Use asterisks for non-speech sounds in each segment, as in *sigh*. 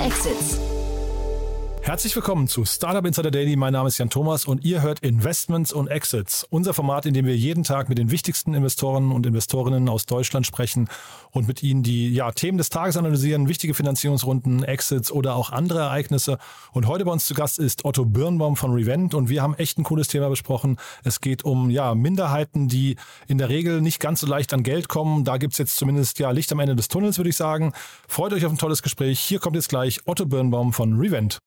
Exits. Herzlich willkommen zu Startup Insider Daily. Mein Name ist Jan Thomas und ihr hört Investments und Exits. Unser Format, in dem wir jeden Tag mit den wichtigsten Investoren und Investorinnen aus Deutschland sprechen und mit ihnen die ja, Themen des Tages analysieren, wichtige Finanzierungsrunden, Exits oder auch andere Ereignisse. Und heute bei uns zu Gast ist Otto Birnbaum von Revent und wir haben echt ein cooles Thema besprochen. Es geht um ja, Minderheiten, die in der Regel nicht ganz so leicht an Geld kommen. Da gibt es jetzt zumindest ja, Licht am Ende des Tunnels, würde ich sagen. Freut euch auf ein tolles Gespräch. Hier kommt jetzt gleich Otto Birnbaum von Revent.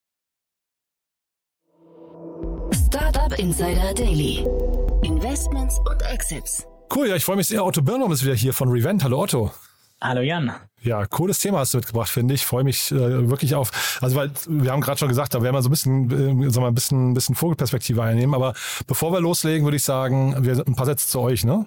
Startup Insider Daily. Investments und Exits. Cool, ja, ich freue mich sehr. Otto Birnbaum ist wieder hier von Revent. Hallo Otto. Hallo Jan. Ja, cooles Thema hast du mitgebracht, finde ich. Freue mich äh, wirklich auf. Also weil wir haben gerade schon gesagt, da werden wir so ein bisschen, äh, sagen wir, ein bisschen, ein bisschen Vogelperspektive einnehmen. Aber bevor wir loslegen, würde ich sagen, wir ein paar Sätze zu euch, ne?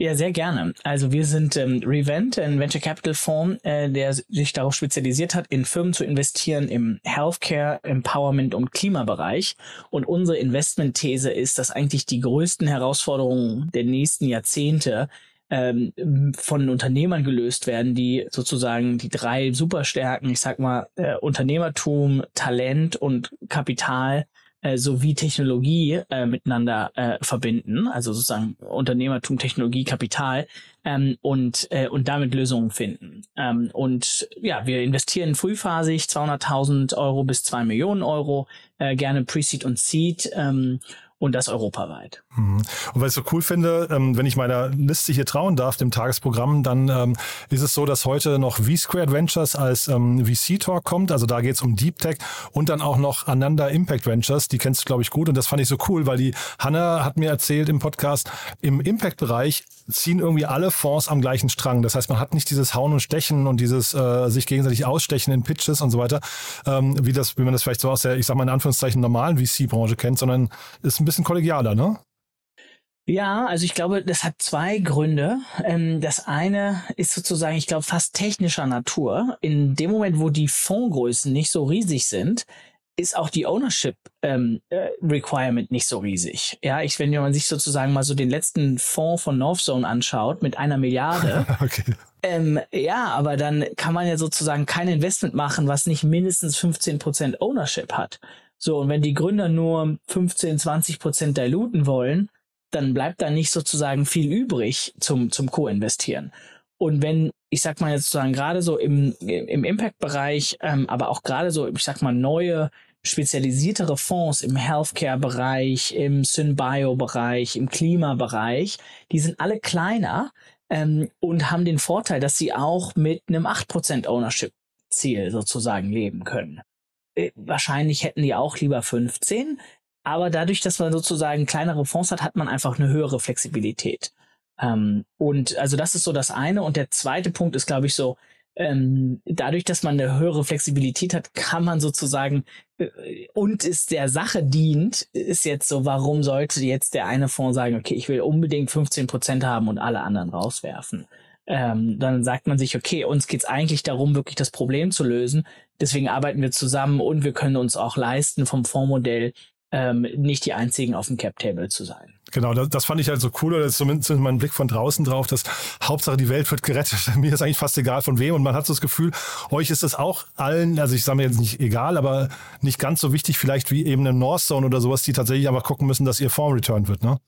Ja, sehr gerne. Also wir sind ähm, Revent, ein Venture Capital Fonds, äh, der sich darauf spezialisiert hat, in Firmen zu investieren im Healthcare, Empowerment und Klimabereich. Und unsere Investmentthese ist, dass eigentlich die größten Herausforderungen der nächsten Jahrzehnte ähm, von Unternehmern gelöst werden, die sozusagen die drei Superstärken, ich sag mal, äh, Unternehmertum, Talent und Kapital äh, sowie Technologie äh, miteinander äh, verbinden, also sozusagen Unternehmertum, Technologie, Kapital ähm, und äh, und damit Lösungen finden. Ähm, und ja, wir investieren frühphasig 200.000 Euro bis 2 Millionen Euro, äh, gerne Pre-Seed und Seed. Ähm, und das europaweit. Mhm. Und was ich so cool finde, ähm, wenn ich meiner Liste hier trauen darf, dem Tagesprogramm, dann ähm, ist es so, dass heute noch V-Squared Ventures als ähm, VC-Talk kommt. Also da geht es um Deep Tech und dann auch noch Ananda Impact Ventures. Die kennst du, glaube ich, gut. Und das fand ich so cool, weil die Hanna hat mir erzählt im Podcast, im Impact-Bereich ziehen irgendwie alle Fonds am gleichen Strang. Das heißt, man hat nicht dieses Hauen und Stechen und dieses äh, sich gegenseitig ausstechen in Pitches und so weiter, ähm, wie das, wie man das vielleicht so aus der, ich sag mal in Anführungszeichen, normalen VC-Branche kennt, sondern ist ein bisschen kollegialer, ne? Ja, also ich glaube, das hat zwei Gründe. Ähm, das eine ist sozusagen, ich glaube, fast technischer Natur. In dem Moment, wo die Fondsgrößen nicht so riesig sind, ist auch die Ownership ähm, äh, Requirement nicht so riesig. Ja, ich, wenn man sich sozusagen mal so den letzten Fonds von Northzone anschaut mit einer Milliarde, *laughs* okay. ähm, ja, aber dann kann man ja sozusagen kein Investment machen, was nicht mindestens 15 Prozent Ownership hat. So, und wenn die Gründer nur 15, 20 Prozent diluten wollen, dann bleibt da nicht sozusagen viel übrig zum, zum Co-Investieren. Und wenn, ich sag mal jetzt sozusagen gerade so im, im Impact-Bereich, ähm, aber auch gerade so, ich sag mal, neue spezialisiertere Fonds im Healthcare-Bereich, im Synbio-Bereich, im Klimabereich, die sind alle kleiner ähm, und haben den Vorteil, dass sie auch mit einem 8% Ownership-Ziel sozusagen leben können. Äh, wahrscheinlich hätten die auch lieber 15, aber dadurch, dass man sozusagen kleinere Fonds hat, hat man einfach eine höhere Flexibilität. Ähm, und also das ist so das eine. Und der zweite Punkt ist, glaube ich, so, ähm, dadurch, dass man eine höhere Flexibilität hat, kann man sozusagen äh, und es der Sache dient, ist jetzt so, warum sollte jetzt der eine Fonds sagen, okay, ich will unbedingt 15 Prozent haben und alle anderen rauswerfen? Ähm, dann sagt man sich, okay, uns geht's eigentlich darum, wirklich das Problem zu lösen. Deswegen arbeiten wir zusammen und wir können uns auch leisten, vom Fondsmodell ähm, nicht die einzigen auf dem Cap-Table zu sein. Genau, das, das fand ich halt so cool, ist zumindest mein Blick von draußen drauf, dass Hauptsache die Welt wird gerettet. *laughs* Mir ist eigentlich fast egal von wem und man hat so das Gefühl, euch ist das auch allen, also ich sage mir jetzt nicht egal, aber nicht ganz so wichtig vielleicht wie eben eine North Zone oder sowas, die tatsächlich einfach gucken müssen, dass ihr Form returned wird, ne?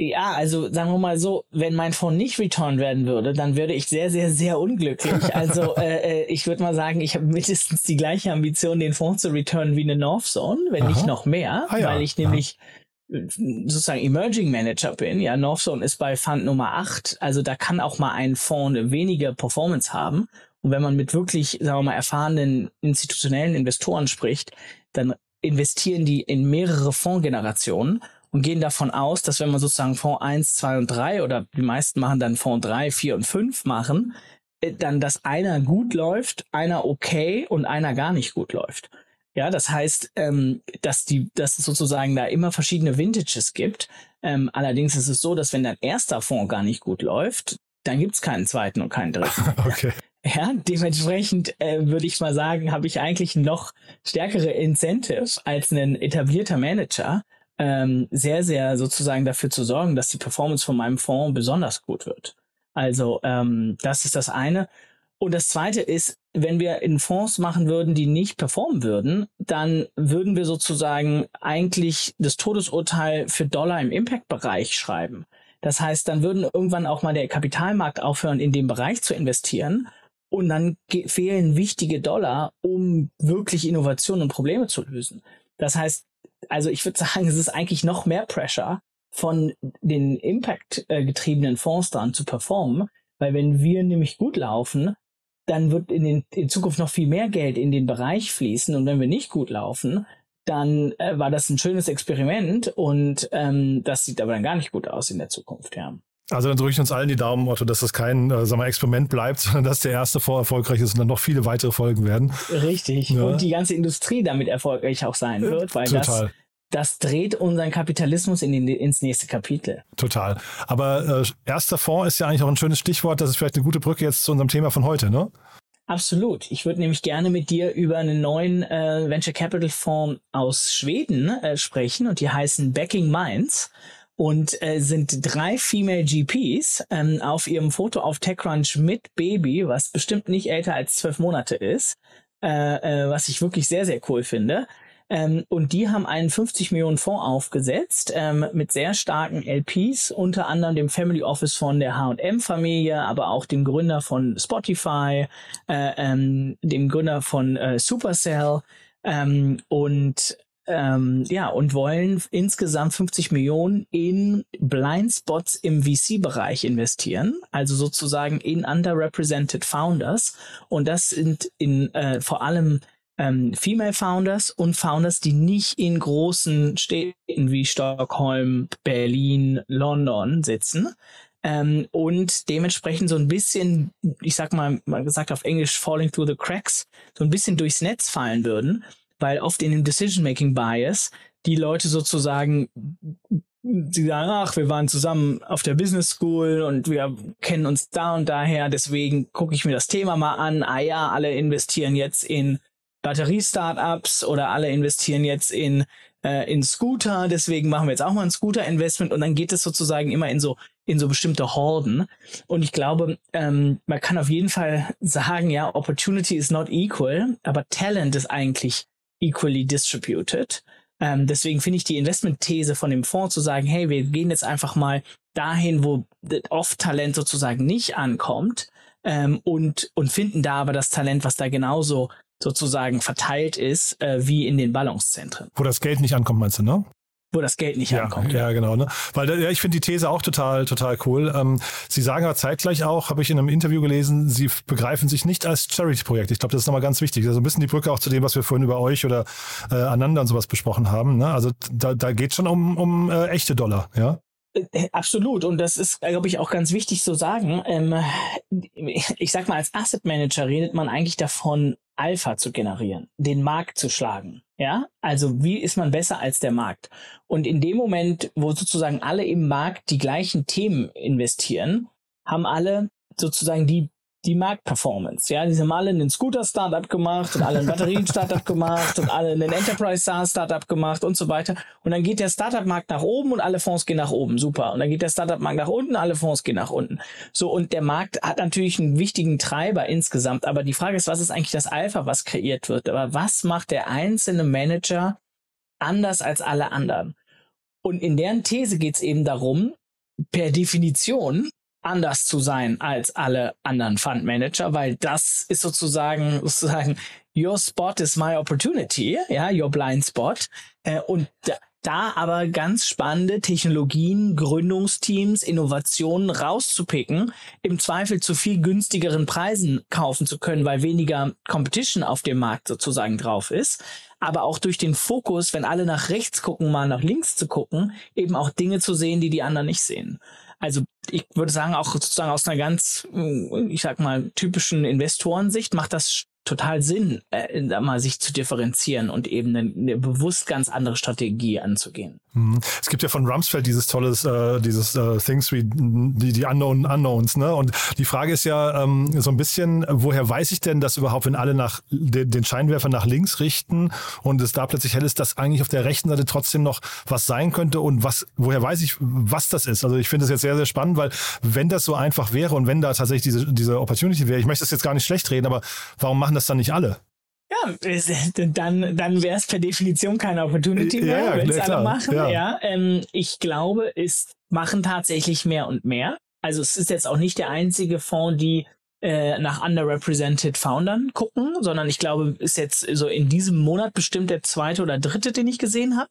Ja, also sagen wir mal so, wenn mein Fonds nicht returned werden würde, dann würde ich sehr, sehr, sehr unglücklich. *laughs* Also äh, äh ich würde mal sagen, ich habe mindestens die gleiche Ambition, den Fonds zu returnen wie eine North Zone, wenn Aha. nicht noch mehr, ah, ja. weil ich nämlich ja. Sozusagen Emerging Manager bin. Ja, North Zone ist bei Fund Nummer 8, also da kann auch mal ein Fonds eine wenige Performance haben. Und wenn man mit wirklich, sagen wir mal, erfahrenen institutionellen Investoren spricht, dann investieren die in mehrere Fondsgenerationen und gehen davon aus, dass wenn man sozusagen Fonds 1, 2 und 3 oder die meisten machen dann Fonds 3, 4 und 5 machen, äh, dann dass einer gut läuft, einer okay und einer gar nicht gut läuft. Ja, das heißt, ähm, dass die, dass es sozusagen da immer verschiedene Vintages gibt. Ähm, allerdings ist es so, dass wenn dein erster Fonds gar nicht gut läuft, dann gibt's keinen zweiten und keinen dritten. *laughs* okay. Ja, dementsprechend äh, würde ich mal sagen, habe ich eigentlich noch stärkere Incentive als ein etablierter Manager, ähm, sehr, sehr sozusagen dafür zu sorgen, dass die Performance von meinem Fonds besonders gut wird. Also ähm, das ist das eine. Und das zweite ist, wenn wir in Fonds machen würden, die nicht performen würden, dann würden wir sozusagen eigentlich das Todesurteil für Dollar im Impact-Bereich schreiben. Das heißt, dann würden irgendwann auch mal der Kapitalmarkt aufhören, in den Bereich zu investieren. Und dann fehlen wichtige Dollar, um wirklich Innovationen und Probleme zu lösen. Das heißt, also ich würde sagen, es ist eigentlich noch mehr Pressure von den Impact-getriebenen Fonds dran zu performen, weil wenn wir nämlich gut laufen, dann wird in, den, in Zukunft noch viel mehr Geld in den Bereich fließen. Und wenn wir nicht gut laufen, dann äh, war das ein schönes Experiment und ähm, das sieht aber dann gar nicht gut aus in der Zukunft, ja. Also dann drücke ich uns allen die Daumen, Otto, dass das kein äh, sagen wir, Experiment bleibt, *laughs* sondern dass der erste Fonds erfolgreich ist und dann noch viele weitere Folgen werden. Richtig. Ja. Und die ganze Industrie damit erfolgreich auch sein wird, weil Total. das das dreht unseren Kapitalismus in den, ins nächste Kapitel. Total. Aber äh, erster Fonds ist ja eigentlich auch ein schönes Stichwort. Das ist vielleicht eine gute Brücke jetzt zu unserem Thema von heute, ne? Absolut. Ich würde nämlich gerne mit dir über einen neuen äh, Venture Capital Fonds aus Schweden äh, sprechen und die heißen Backing Minds und äh, sind drei Female GPs ähm, auf ihrem Foto auf TechCrunch mit Baby, was bestimmt nicht älter als zwölf Monate ist, äh, äh, was ich wirklich sehr, sehr cool finde. Ähm, und die haben einen 50 Millionen Fonds aufgesetzt ähm, mit sehr starken LPs, unter anderem dem Family Office von der H&M-Familie, aber auch dem Gründer von Spotify, äh, ähm, dem Gründer von äh, Supercell ähm, und ähm, ja, und wollen insgesamt 50 Millionen in Blindspots im VC-Bereich investieren, also sozusagen in underrepresented Founders. Und das sind in äh, vor allem ähm, Female Founders und Founders, die nicht in großen Städten wie Stockholm, Berlin, London sitzen. Ähm, und dementsprechend so ein bisschen, ich sag mal, mal gesagt auf Englisch, falling through the cracks, so ein bisschen durchs Netz fallen würden, weil oft in dem Decision-Making Bias die Leute sozusagen sie sagen, ach, wir waren zusammen auf der Business School und wir kennen uns da und daher, deswegen gucke ich mir das Thema mal an. Ah ja, alle investieren jetzt in Batterie-Startups oder alle investieren jetzt in, äh, in Scooter, deswegen machen wir jetzt auch mal ein Scooter-Investment und dann geht es sozusagen immer in so, in so bestimmte Horden. Und ich glaube, ähm, man kann auf jeden Fall sagen, ja, Opportunity is not equal, aber Talent ist eigentlich equally distributed. Ähm, deswegen finde ich die Investment-These von dem Fonds zu sagen, hey, wir gehen jetzt einfach mal dahin, wo oft Talent sozusagen nicht ankommt ähm, und, und finden da aber das Talent, was da genauso sozusagen verteilt ist, äh, wie in den Ballungszentren. Wo das Geld nicht ankommt, meinst du, ne? wo das Geld nicht ja, ankommt. Ja, genau. Ne? Weil ja, ich finde die These auch total, total cool. Ähm, Sie sagen aber zeitgleich auch, habe ich in einem Interview gelesen, Sie begreifen sich nicht als Charity-Projekt. Ich glaube, das ist nochmal ganz wichtig. Also ein bisschen die Brücke auch zu dem, was wir vorhin über euch oder äh, Ananda und sowas besprochen haben. Ne? Also da, da geht schon um, um äh, echte Dollar, ja? Äh, absolut. Und das ist, glaube ich, auch ganz wichtig zu sagen. Ähm, ich sag mal, als Asset Manager redet man eigentlich davon, Alpha zu generieren, den Markt zu schlagen. Ja, also wie ist man besser als der Markt? Und in dem Moment, wo sozusagen alle im Markt die gleichen Themen investieren, haben alle sozusagen die die Marktperformance. Ja, die haben alle einen Scooter-Startup gemacht und alle ein Batterien-Startup gemacht und alle einen Enterprise-SaaS-Startup gemacht und so weiter. Und dann geht der Startup-Markt nach oben und alle Fonds gehen nach oben. Super. Und dann geht der Startup-Markt nach unten, alle Fonds gehen nach unten. So, und der Markt hat natürlich einen wichtigen Treiber insgesamt. Aber die Frage ist, was ist eigentlich das Alpha, was kreiert wird? Aber was macht der einzelne Manager anders als alle anderen? Und in deren These geht es eben darum, per Definition anders zu sein als alle anderen Fundmanager, weil das ist sozusagen, *laughs* sozusagen, your spot is my opportunity, ja, your blind spot. Äh, und da aber ganz spannende Technologien, Gründungsteams, Innovationen rauszupicken, im Zweifel zu viel günstigeren Preisen kaufen zu können, weil weniger Competition auf dem Markt sozusagen drauf ist. Aber auch durch den Fokus, wenn alle nach rechts gucken, mal nach links zu gucken, eben auch Dinge zu sehen, die die anderen nicht sehen. Also ich würde sagen, auch sozusagen aus einer ganz, ich sag mal, typischen Investorensicht macht das total Sinn, äh, mal sich zu differenzieren und eben eine, eine bewusst ganz andere Strategie anzugehen. Mhm. Es gibt ja von Rumsfeld dieses tolles, äh, dieses äh, Things wie die, die Unknown Unknowns, ne? Und die Frage ist ja ähm, so ein bisschen, woher weiß ich denn, dass überhaupt, wenn alle nach den, den Scheinwerfer nach links richten und es da plötzlich hell ist, dass eigentlich auf der rechten Seite trotzdem noch was sein könnte und was, woher weiß ich, was das ist? Also ich finde es jetzt sehr, sehr spannend, weil wenn das so einfach wäre und wenn da tatsächlich diese, diese Opportunity wäre, ich möchte das jetzt gar nicht schlecht reden, aber warum machen das dann nicht alle? Ja, dann, dann wäre es per Definition keine Opportunity mehr, ja, wenn es alle machen. Ja. ja ähm, ich glaube, es machen tatsächlich mehr und mehr. Also es ist jetzt auch nicht der einzige Fonds, die äh, nach underrepresented Foundern gucken, sondern ich glaube, ist jetzt so in diesem Monat bestimmt der zweite oder dritte, den ich gesehen habe.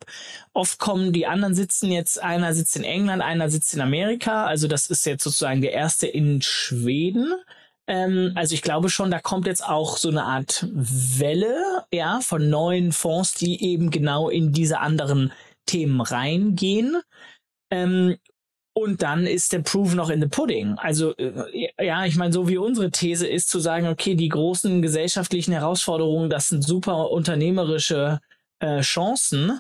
Oft kommen die anderen sitzen jetzt, einer sitzt in England, einer sitzt in Amerika. Also das ist jetzt sozusagen der erste in Schweden. Ähm, also ich glaube schon, da kommt jetzt auch so eine Art Welle, ja, von neuen Fonds, die eben genau in diese anderen Themen reingehen. Ähm, und dann ist der Proof noch in the Pudding. Also äh, ja, ich meine, so wie unsere These ist zu sagen, okay, die großen gesellschaftlichen Herausforderungen, das sind super unternehmerische äh, Chancen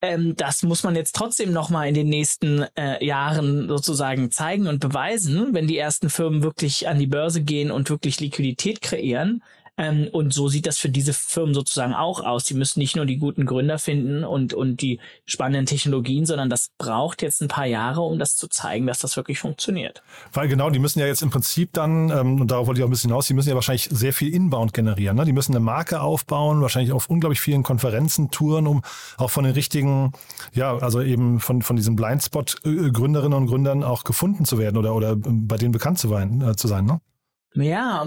ähm, das muss man jetzt trotzdem nochmal in den nächsten äh, Jahren sozusagen zeigen und beweisen, wenn die ersten Firmen wirklich an die Börse gehen und wirklich Liquidität kreieren. Ähm, und so sieht das für diese Firmen sozusagen auch aus. Die müssen nicht nur die guten Gründer finden und, und die spannenden Technologien, sondern das braucht jetzt ein paar Jahre, um das zu zeigen, dass das wirklich funktioniert. Weil genau, die müssen ja jetzt im Prinzip dann, ähm, und darauf wollte ich auch ein bisschen hinaus, die müssen ja wahrscheinlich sehr viel Inbound generieren. Ne? Die müssen eine Marke aufbauen, wahrscheinlich auf unglaublich vielen Konferenzen touren, um auch von den richtigen, ja, also eben von, von diesen Blindspot-Gründerinnen und Gründern auch gefunden zu werden oder, oder bei denen bekannt zu, sein, äh, zu sein. Ne? Ja,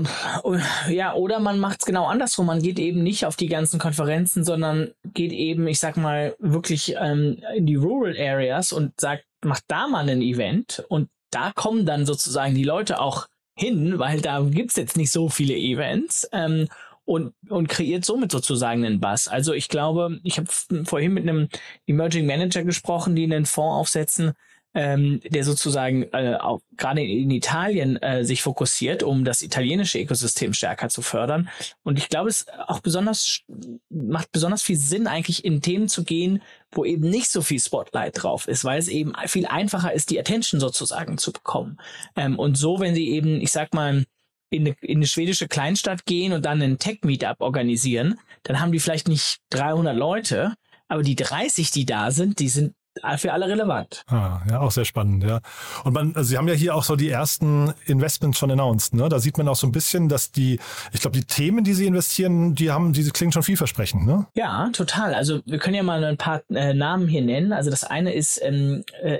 ja, oder man macht es genau andersrum. Man geht eben nicht auf die ganzen Konferenzen, sondern geht eben, ich sag mal, wirklich ähm, in die Rural Areas und sagt, macht da mal ein Event und da kommen dann sozusagen die Leute auch hin, weil da gibt's jetzt nicht so viele Events. Ähm, und, und kreiert somit sozusagen einen Bass. Also ich glaube, ich habe vorhin mit einem Emerging Manager gesprochen, die einen Fonds aufsetzen, ähm, der sozusagen äh, auch gerade in Italien äh, sich fokussiert, um das italienische Ökosystem stärker zu fördern. Und ich glaube, es auch besonders macht besonders viel Sinn, eigentlich in Themen zu gehen, wo eben nicht so viel Spotlight drauf ist, weil es eben viel einfacher ist, die Attention sozusagen zu bekommen. Ähm, und so, wenn sie eben, ich sag mal, in eine, in eine schwedische Kleinstadt gehen und dann einen Tech-Meetup organisieren, dann haben die vielleicht nicht 300 Leute, aber die 30, die da sind, die sind für alle relevant. Ah, ja, auch sehr spannend, ja. Und man, also Sie haben ja hier auch so die ersten Investments schon announced, ne? Da sieht man auch so ein bisschen, dass die, ich glaube, die Themen, die Sie investieren, die haben, die klingen schon vielversprechend, ne? Ja, total. Also wir können ja mal ein paar äh, Namen hier nennen. Also das eine ist ähm, äh,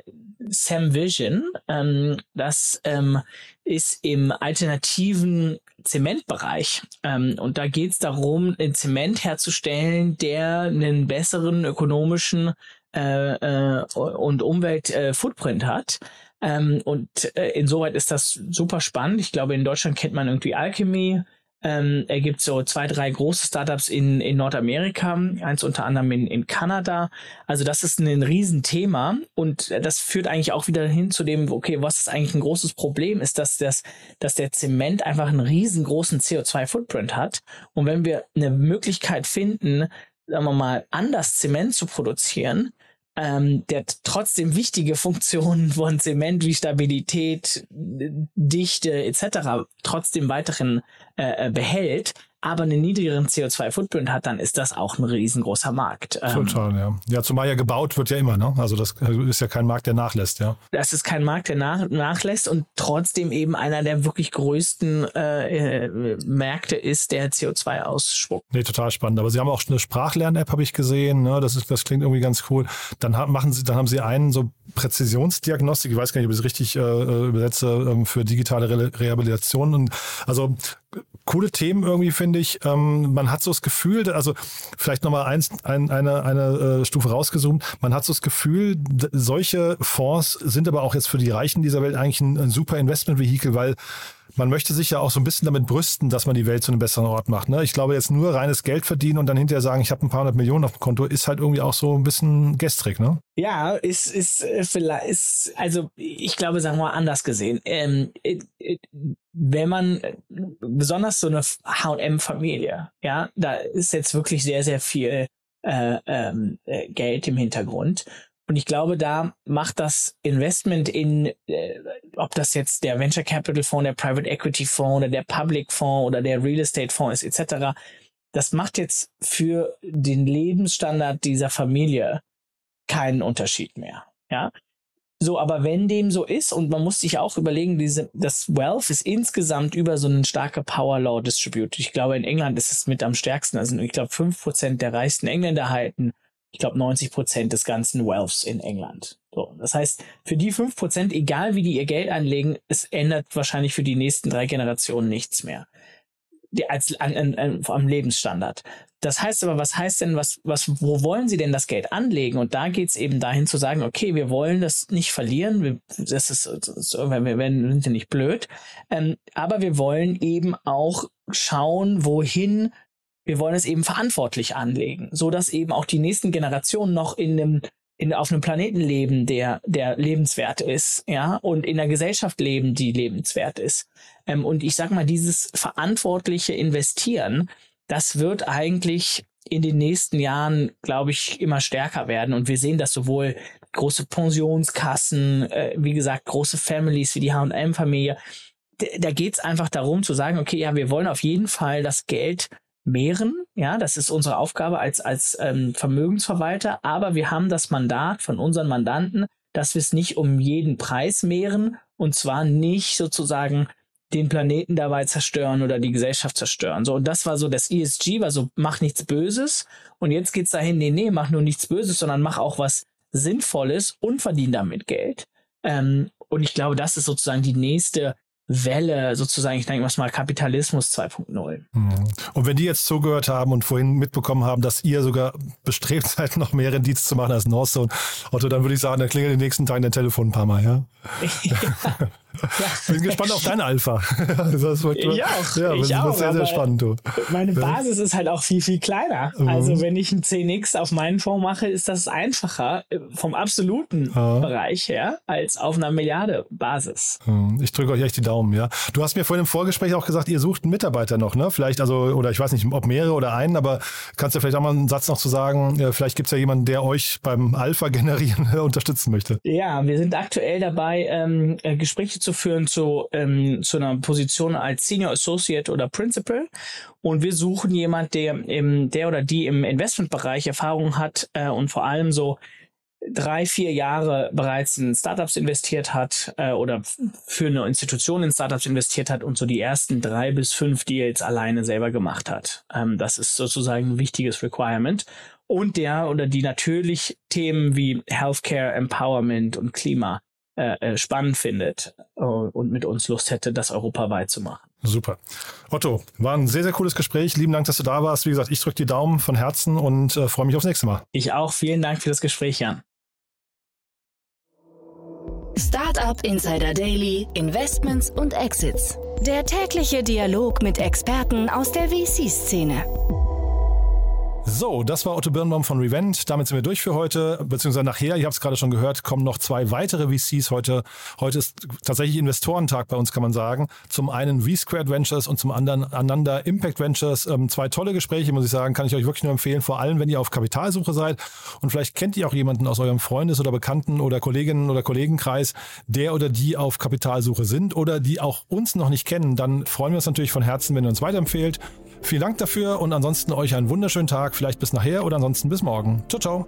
Sam Vision. Ähm, das ähm, ist im alternativen Zementbereich. Ähm, und da geht es darum, Zement herzustellen, der einen besseren ökonomischen äh, äh, und Umwelt-Footprint äh, hat. Ähm, und äh, insoweit ist das super spannend. Ich glaube, in Deutschland kennt man irgendwie Alchemy. Ähm, er gibt so zwei, drei große Startups in, in Nordamerika, eins unter anderem in, in Kanada. Also das ist ein Riesenthema und das führt eigentlich auch wieder hin zu dem, okay, was ist eigentlich ein großes Problem, ist, dass, das, dass der Zement einfach einen riesengroßen CO2-Footprint hat. Und wenn wir eine Möglichkeit finden, sagen wir mal, anders Zement zu produzieren, ähm, der trotzdem wichtige Funktionen *laughs* von Zement wie Stabilität, Dichte etc. trotzdem weiterhin äh, behält, aber einen niedrigeren CO2-Footprint hat, dann ist das auch ein riesengroßer Markt. Ähm, Total, ja. Ja, zumal ja gebaut wird ja immer, ne? Also das ist ja kein Markt, der nachlässt, ja. Das ist kein Markt, der nach, nachlässt und trotzdem eben einer der wirklich größten äh, äh Märkte ist, der CO2 ausspuckt. Nee, total spannend. Aber Sie haben auch eine Sprachlern-App, habe ich gesehen, ne? Das, ist, das klingt irgendwie ganz cool. Dann haben, machen Sie, dann haben Sie einen so Präzisionsdiagnostik, ich weiß gar nicht, ob ich es richtig äh, äh übersetze, äh, für digitale Re Rehabilitation. Und also coole Themen irgendwie, finde ich. Ähm, man hat so das Gefühl, also vielleicht nochmal eins, ein, eine, eine äh, Stufe rausgezoomt, man hat so das Gefühl, solche Fonds sind aber auch jetzt für die Reichen dieser Welt eigentlich ein, ein super Investmentvehikel, weil man möchte sich ja auch so ein bisschen damit brüsten, dass man die Welt zu einem besseren Ort macht. Ne? Ich glaube, jetzt nur reines Geld verdienen und dann hinterher sagen, ich habe ein paar hundert Millionen auf dem Konto, ist halt irgendwie auch so ein bisschen gestrig, ne? Ja, ist, ist, äh, vielleicht, ist, also ich glaube, sagen wir mal anders gesehen. Ähm, äh, äh, wenn man, besonders so eine HM-Familie, ja, da ist jetzt wirklich sehr, sehr viel äh, ähm, Geld im Hintergrund. Und ich glaube, da macht das Investment in, äh, ob das jetzt der Venture Capital Fonds, der Private Equity Fonds oder der Public Fonds oder der Real Estate Fonds ist, etc., das macht jetzt für den Lebensstandard dieser Familie keinen Unterschied mehr. Ja. So, aber wenn dem so ist, und man muss sich auch überlegen, diese, das Wealth ist insgesamt über so einen starke Power Law Distribute. Ich glaube, in England ist es mit am stärksten. Also ich glaube, fünf Prozent der reichsten Engländer halten ich glaube, 90 Prozent des ganzen Wealths in England. So, das heißt, für die fünf Prozent, egal wie die ihr Geld anlegen, es ändert wahrscheinlich für die nächsten drei Generationen nichts mehr. Die, als an, an, am Lebensstandard. Das heißt aber, was heißt denn, was, was, wo wollen sie denn das Geld anlegen? Und da geht's eben dahin zu sagen, okay, wir wollen das nicht verlieren, wir, das ist, ist wir, werden, sind ja nicht blöd, ähm, aber wir wollen eben auch schauen, wohin wir wollen es eben verantwortlich anlegen, so dass eben auch die nächsten Generationen noch in einem in, auf einem Planeten leben, der, der lebenswert ist, ja, und in einer Gesellschaft leben, die lebenswert ist. Ähm, und ich sag mal, dieses verantwortliche Investieren, das wird eigentlich in den nächsten Jahren, glaube ich, immer stärker werden. Und wir sehen das sowohl große Pensionskassen, äh, wie gesagt, große Families wie die H&M-Familie. Da geht es einfach darum zu sagen, okay, ja, wir wollen auf jeden Fall das Geld mehren. Ja, das ist unsere Aufgabe als, als ähm, Vermögensverwalter. Aber wir haben das Mandat von unseren Mandanten, dass wir es nicht um jeden Preis mehren und zwar nicht sozusagen den Planeten dabei zerstören oder die Gesellschaft zerstören. So, und das war so das ESG, war so, mach nichts Böses. Und jetzt geht's dahin, nee, nee, mach nur nichts Böses, sondern mach auch was Sinnvolles und verdien damit Geld. Ähm, und ich glaube, das ist sozusagen die nächste Welle sozusagen, ich denke mal Kapitalismus 2.0. Mhm. Und wenn die jetzt zugehört haben und vorhin mitbekommen haben, dass ihr sogar bestrebt *laughs* seid, noch mehr Rendite zu machen als Northzone, Otto, dann würde ich sagen, dann klingelt den nächsten Tag dein Telefon ein paar Mal, ja? ja. *laughs* *laughs* Bin gespannt auf dein Alpha. *laughs* das wird, ich auch. Ja, ich auch, sehr, sehr spannend. Du. Meine Basis ist halt auch viel, viel kleiner. Mhm. Also wenn ich ein 10x auf meinen Fonds mache, ist das einfacher äh, vom absoluten ja. Bereich her als auf einer Milliarde Basis. Mhm. Ich drücke euch echt die Daumen, ja. Du hast mir vorhin im Vorgespräch auch gesagt, ihr sucht einen Mitarbeiter noch, ne? Vielleicht, also, oder ich weiß nicht, ob mehrere oder einen, aber kannst du vielleicht auch mal einen Satz noch zu sagen, vielleicht gibt es ja jemanden, der euch beim Alpha generieren *laughs* unterstützen möchte. Ja, wir sind aktuell dabei, ähm, äh, Gespräche zu führen zu, ähm, zu einer Position als Senior Associate oder Principal. Und wir suchen jemand, der im, der oder die im Investmentbereich Erfahrung hat äh, und vor allem so drei, vier Jahre bereits in Startups investiert hat äh, oder für eine Institution in Startups investiert hat und so die ersten drei bis fünf Deals alleine selber gemacht hat. Ähm, das ist sozusagen ein wichtiges Requirement. Und der oder die natürlich Themen wie Healthcare, Empowerment und Klima äh, spannend findet äh, und mit uns Lust hätte, das europaweit zu machen. Super. Otto, war ein sehr, sehr cooles Gespräch. Lieben Dank, dass du da warst. Wie gesagt, ich drücke die Daumen von Herzen und äh, freue mich aufs nächste Mal. Ich auch. Vielen Dank für das Gespräch, Jan. Startup Insider Daily, Investments und Exits. Der tägliche Dialog mit Experten aus der VC-Szene. So, das war Otto Birnbaum von Revent. Damit sind wir durch für heute, beziehungsweise nachher, ihr habt es gerade schon gehört, kommen noch zwei weitere VCs heute. Heute ist tatsächlich Investorentag bei uns, kann man sagen. Zum einen V-Squared Ventures und zum anderen Ananda Impact Ventures. Ähm, zwei tolle Gespräche, muss ich sagen, kann ich euch wirklich nur empfehlen, vor allem wenn ihr auf Kapitalsuche seid. Und vielleicht kennt ihr auch jemanden aus eurem Freundes- oder Bekannten- oder Kolleginnen- oder Kollegenkreis, der oder die auf Kapitalsuche sind oder die auch uns noch nicht kennen. Dann freuen wir uns natürlich von Herzen, wenn ihr uns weiterempfehlt. Vielen Dank dafür und ansonsten euch einen wunderschönen Tag. Vielleicht bis nachher oder ansonsten bis morgen. Ciao, ciao.